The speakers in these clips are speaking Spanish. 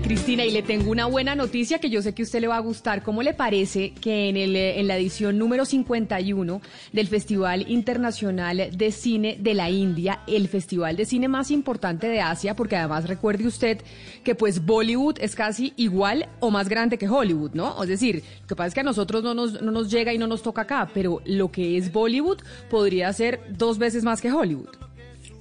Cristina, y le tengo una buena noticia que yo sé que a usted le va a gustar. ¿Cómo le parece que en, el, en la edición número 51 del Festival Internacional de Cine de la India, el festival de cine más importante de Asia, porque además recuerde usted que pues Bollywood es casi igual o más grande que Hollywood, ¿no? Es decir, lo que pasa es que a nosotros no nos, no nos llega y no nos toca acá, pero lo que es Bollywood podría ser dos veces más que Hollywood.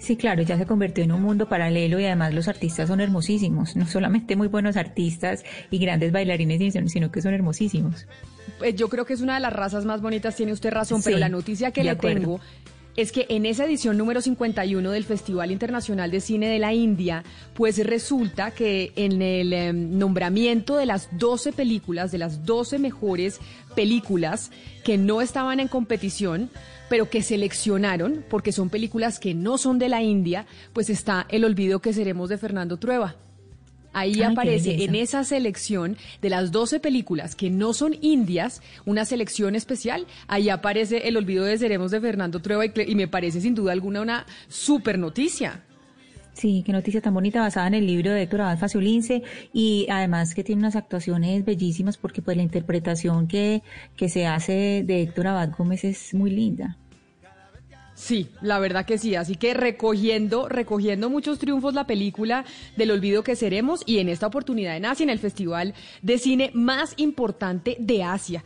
Sí, claro, ya se convirtió en un mundo paralelo y además los artistas son hermosísimos, no solamente muy buenos artistas y grandes bailarines, sino que son hermosísimos. Eh, yo creo que es una de las razas más bonitas, tiene usted razón, pero la noticia que le tengo es que en esa edición número 51 del Festival Internacional de Cine de la India, pues resulta que en el em, nombramiento de las 12 películas, de las 12 mejores películas que no estaban en competición, pero que seleccionaron, porque son películas que no son de la India, pues está El olvido que seremos de Fernando Trueba. Ahí aparece en esa selección de las 12 películas que no son indias, una selección especial, ahí aparece El olvido de seremos de Fernando Trueba y, me parece sin duda alguna una super noticia. Sí, qué noticia tan bonita basada en el libro de Héctor Abad Faciolince y además que tiene unas actuaciones bellísimas porque pues la interpretación que, que se hace de Héctor Abad Gómez es muy linda. Sí, la verdad que sí. Así que recogiendo, recogiendo muchos triunfos la película del olvido que seremos y en esta oportunidad en Asia, en el festival de cine más importante de Asia.